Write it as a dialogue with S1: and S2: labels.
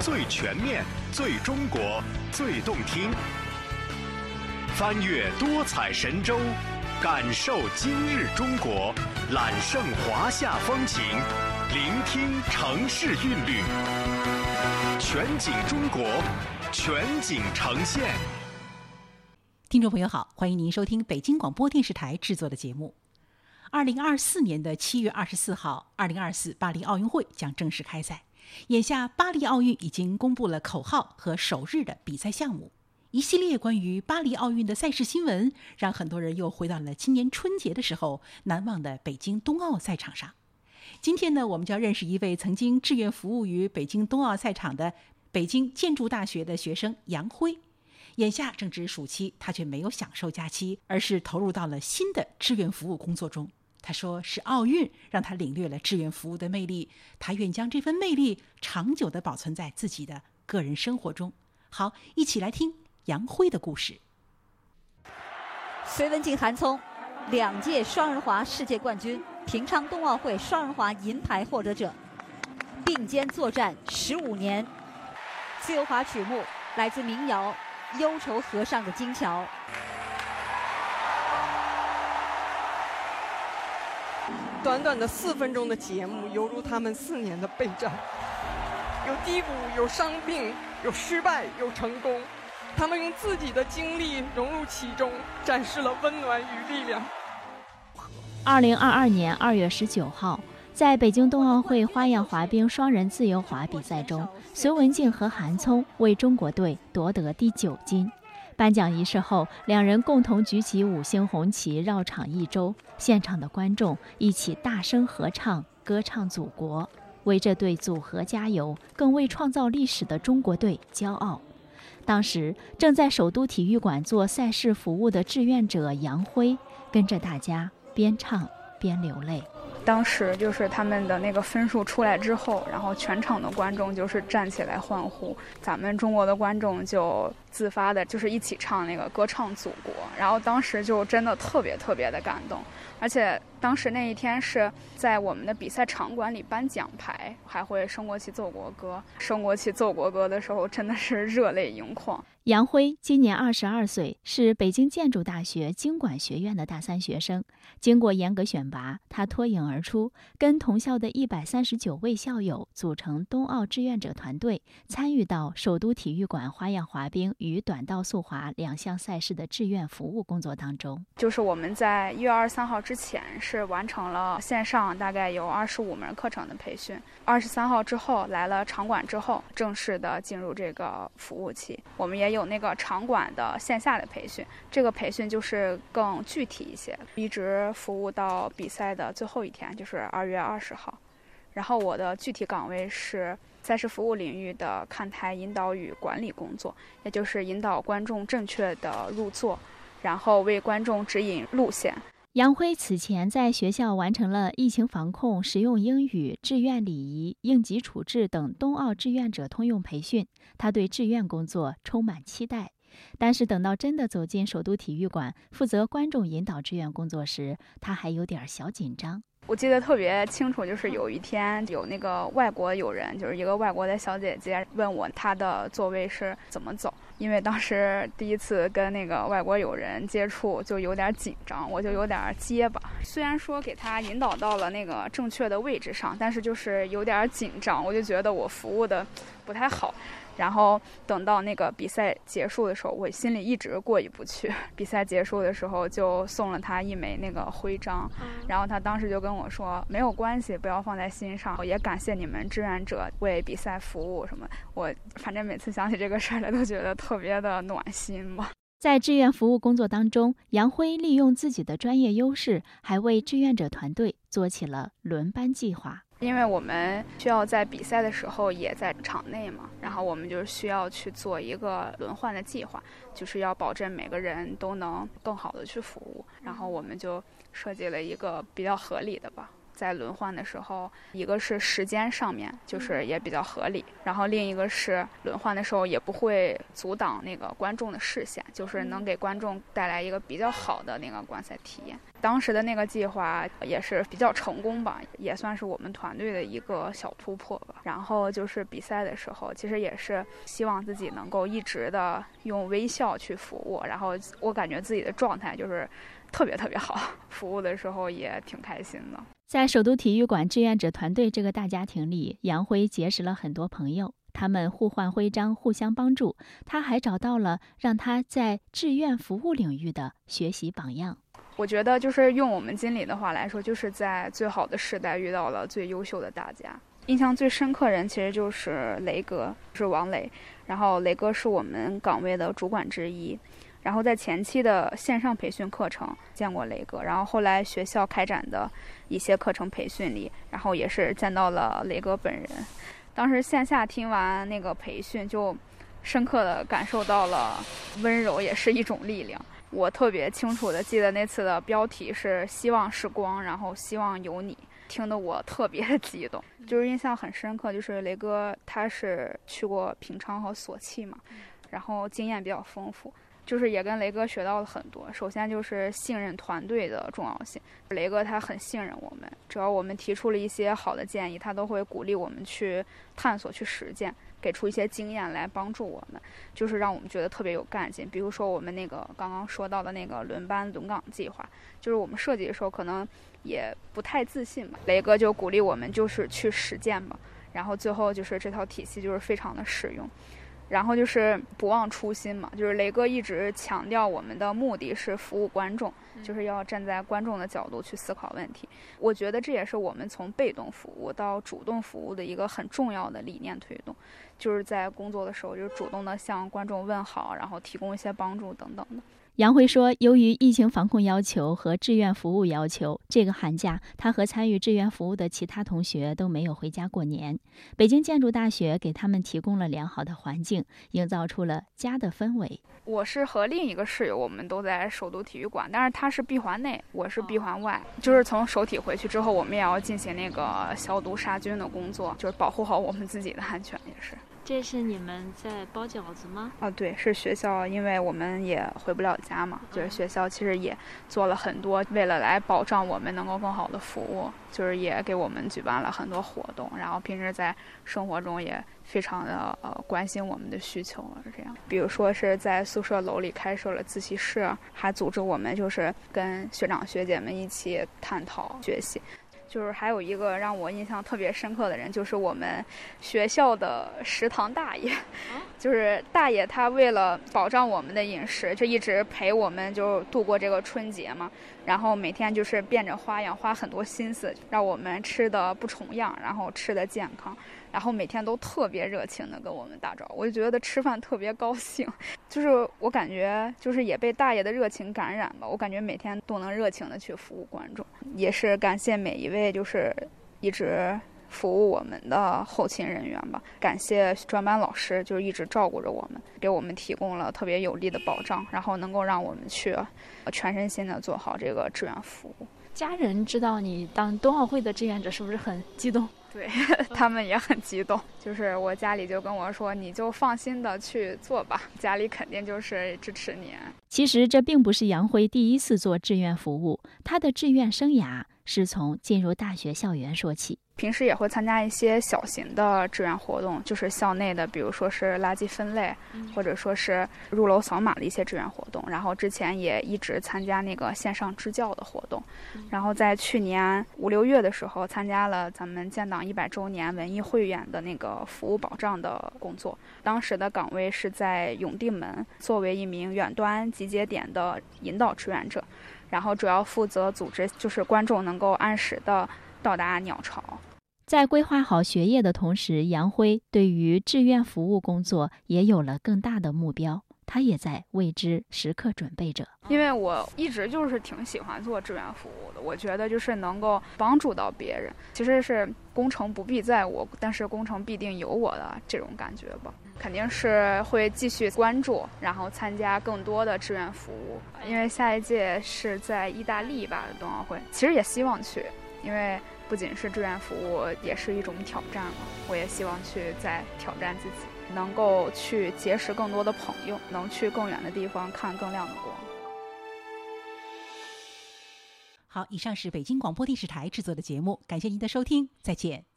S1: 最全面、最中国、最动听。翻越多彩神州，感受今日中国，揽胜华夏风情，聆听城市韵律。全景中国，全景呈现。
S2: 听众朋友好，欢迎您收听北京广播电视台制作的节目。二零二四年的七月二十四号，二零二四巴黎奥运会将正式开赛。眼下，巴黎奥运已经公布了口号和首日的比赛项目。一系列关于巴黎奥运的赛事新闻，让很多人又回到了今年春节的时候难忘的北京冬奥赛场上。今天呢，我们就要认识一位曾经志愿服务于北京冬奥赛场的北京建筑大学的学生杨辉。眼下正值暑期，他却没有享受假期，而是投入到了新的志愿服务工作中。他说：“是奥运让他领略了志愿服务的魅力，他愿将这份魅力长久地保存在自己的个人生活中。”好，一起来听。杨辉的故事。
S3: 隋文静、韩聪，两届双人滑世界冠军，平昌冬奥会双人滑银牌获得者，并肩作战十五年。自由滑曲目来自民谣《忧愁河上的金桥》。
S4: 短短的四分钟的节目，犹如他们四年的备战。有低谷，有伤病，有失败，有成功。他们用自己的经历融入其中，展示了温暖与力量。
S5: 二零二二年二月十九号，在北京冬奥会花样滑冰双人自由滑比赛中，隋文静和韩聪为中国队夺得第九金。颁奖仪式后，两人共同举起五星红旗绕场一周，现场的观众一起大声合唱，歌唱祖国，为这对组合加油，更为创造历史的中国队骄傲。当时正在首都体育馆做赛事服务的志愿者杨辉，跟着大家边唱边流泪。
S6: 当时就是他们的那个分数出来之后，然后全场的观众就是站起来欢呼，咱们中国的观众就自发的，就是一起唱那个歌唱祖国，然后当时就真的特别特别的感动。而且当时那一天是在我们的比赛场馆里颁奖牌，还会升国旗、奏国歌。升国旗、奏国歌的时候，真的是热泪盈眶。
S5: 杨辉今年二十二岁，是北京建筑大学经管学院的大三学生。经过严格选拔，他脱颖而出，跟同校的一百三十九位校友组成冬奥志愿者团队，参与到首都体育馆花样滑冰与短道速滑两项赛事的志愿服务工作当中。
S6: 就是我们在一月二十三号之前是完成了线上大概有二十五门课程的培训，二十三号之后来了场馆之后，正式的进入这个服务期。我们也。有那个场馆的线下的培训，这个培训就是更具体一些，一直服务到比赛的最后一天，就是二月二十号。然后我的具体岗位是赛事服务领域的看台引导与管理工作，也就是引导观众正确的入座，然后为观众指引路线。
S5: 杨辉此前在学校完成了疫情防控、实用英语、志愿礼仪、应急处置等冬奥志愿者通用培训，他对志愿工作充满期待。但是等到真的走进首都体育馆，负责观众引导志愿工作时，他还有点小紧张。
S6: 我记得特别清楚，就是有一天有那个外国友人，就是一个外国的小姐姐问我她的座位是怎么走，因为当时第一次跟那个外国友人接触，就有点紧张，我就有点结巴。虽然说给他引导到了那个正确的位置上，但是就是有点紧张，我就觉得我服务的不太好。然后等到那个比赛结束的时候，我心里一直过意不去。比赛结束的时候，就送了他一枚那个徽章，然后他当时就跟我说：“没有关系，不要放在心上。”也感谢你们志愿者为比赛服务什么。我反正每次想起这个事儿来，都觉得特别的暖心吧。
S5: 在志愿服务工作当中，杨辉利用自己的专业优势，还为志愿者团队做起了轮班计划。
S6: 因为我们需要在比赛的时候也在场内嘛，然后我们就需要去做一个轮换的计划，就是要保证每个人都能更好的去服务。然后我们就设计了一个比较合理的吧，在轮换的时候，一个是时间上面就是也比较合理，然后另一个是轮换的时候也不会阻挡那个观众的视线，就是能给观众带来一个比较好的那个观赛体验。当时的那个计划也是比较成功吧，也算是我们团队的一个小突破吧。然后就是比赛的时候，其实也是希望自己能够一直的用微笑去服务，然后我感觉自己的状态就是特别特别好，服务的时候也挺开心的。
S5: 在首都体育馆志愿者团队这个大家庭里，杨辉结识了很多朋友，他们互换徽章，互相帮助。他还找到了让他在志愿服务领域的学习榜样。
S6: 我觉得就是用我们经理的话来说，就是在最好的时代遇到了最优秀的大家。印象最深刻人其实就是雷哥，是王磊。然后雷哥是我们岗位的主管之一。然后在前期的线上培训课程见过雷哥，然后后来学校开展的一些课程培训里，然后也是见到了雷哥本人。当时线下听完那个培训，就深刻的感受到了温柔也是一种力量。我特别清楚的记得那次的标题是“希望是光，然后希望有你”，听得我特别的激动，就是印象很深刻。就是雷哥他是去过平昌和索契嘛，然后经验比较丰富，就是也跟雷哥学到了很多。首先就是信任团队的重要性，雷哥他很信任我们，只要我们提出了一些好的建议，他都会鼓励我们去探索、去实践。给出一些经验来帮助我们，就是让我们觉得特别有干劲。比如说我们那个刚刚说到的那个轮班轮岗计划，就是我们设计的时候可能也不太自信嘛，雷哥就鼓励我们就是去实践嘛。然后最后就是这套体系就是非常的实用。然后就是不忘初心嘛，就是雷哥一直强调我们的目的是服务观众，就是要站在观众的角度去思考问题。我觉得这也是我们从被动服务到主动服务的一个很重要的理念推动。就是在工作的时候，就是主动的向观众问好，然后提供一些帮助等等的。
S5: 杨辉说，由于疫情防控要求和志愿服务要求，这个寒假他和参与志愿服务的其他同学都没有回家过年。北京建筑大学给他们提供了良好的环境，营造出了家的氛围。
S6: 我是和另一个室友，我们都在首都体育馆，但是他是闭环内，我是闭环外。就是从首体回去之后，我们也要进行那个消毒杀菌的工作，就是保护好我们自己的安全，也是。
S5: 这是你们在包饺子吗？
S6: 啊，对，是学校，因为我们也回不了家嘛，就是学校其实也做了很多，为了来保障我们能够更好的服务，就是也给我们举办了很多活动，然后平时在生活中也非常的呃关心我们的需求，是这样。比如说是在宿舍楼里开设了自习室，还组织我们就是跟学长学姐们一起探讨学习。就是还有一个让我印象特别深刻的人，就是我们学校的食堂大爷，就是大爷他为了保障我们的饮食，就一直陪我们就度过这个春节嘛。然后每天就是变着花样，花很多心思，让我们吃的不重样，然后吃的健康。然后每天都特别热情的跟我们打招呼，我就觉得吃饭特别高兴，就是我感觉就是也被大爷的热情感染吧，我感觉每天都能热情的去服务观众，也是感谢每一位就是一直服务我们的后勤人员吧，感谢专班老师就是一直照顾着我们，给我们提供了特别有力的保障，然后能够让我们去全身心的做好这个志愿服务。
S5: 家人知道你当冬奥会的志愿者是不是很激动？
S6: 对 他们也很激动，就是我家里就跟我说，你就放心的去做吧，家里肯定就是支持你。
S5: 其实这并不是杨辉第一次做志愿服务，他的志愿生涯是从进入大学校园说起。
S6: 平时也会参加一些小型的志愿活动，就是校内的，比如说是垃圾分类，或者说是入楼扫码的一些志愿活动。然后之前也一直参加那个线上支教的活动。然后在去年五六月的时候，参加了咱们建党一百周年文艺汇演的那个服务保障的工作。当时的岗位是在永定门，作为一名远端集结点的引导志愿者，然后主要负责组织，就是观众能够按时的到达鸟巢。
S5: 在规划好学业的同时，杨辉对于志愿服务工作也有了更大的目标，他也在为之时刻准备着。
S6: 因为我一直就是挺喜欢做志愿服务的，我觉得就是能够帮助到别人，其实是功成不必在我，但是功成必定有我的这种感觉吧。肯定是会继续关注，然后参加更多的志愿服务。因为下一届是在意大利吧冬奥会，其实也希望去，因为。不仅是志愿服务，也是一种挑战嘛。我也希望去再挑战自己，能够去结识更多的朋友，能去更远的地方看更亮的光。
S2: 好，以上是北京广播电视台制作的节目，感谢您的收听，再见。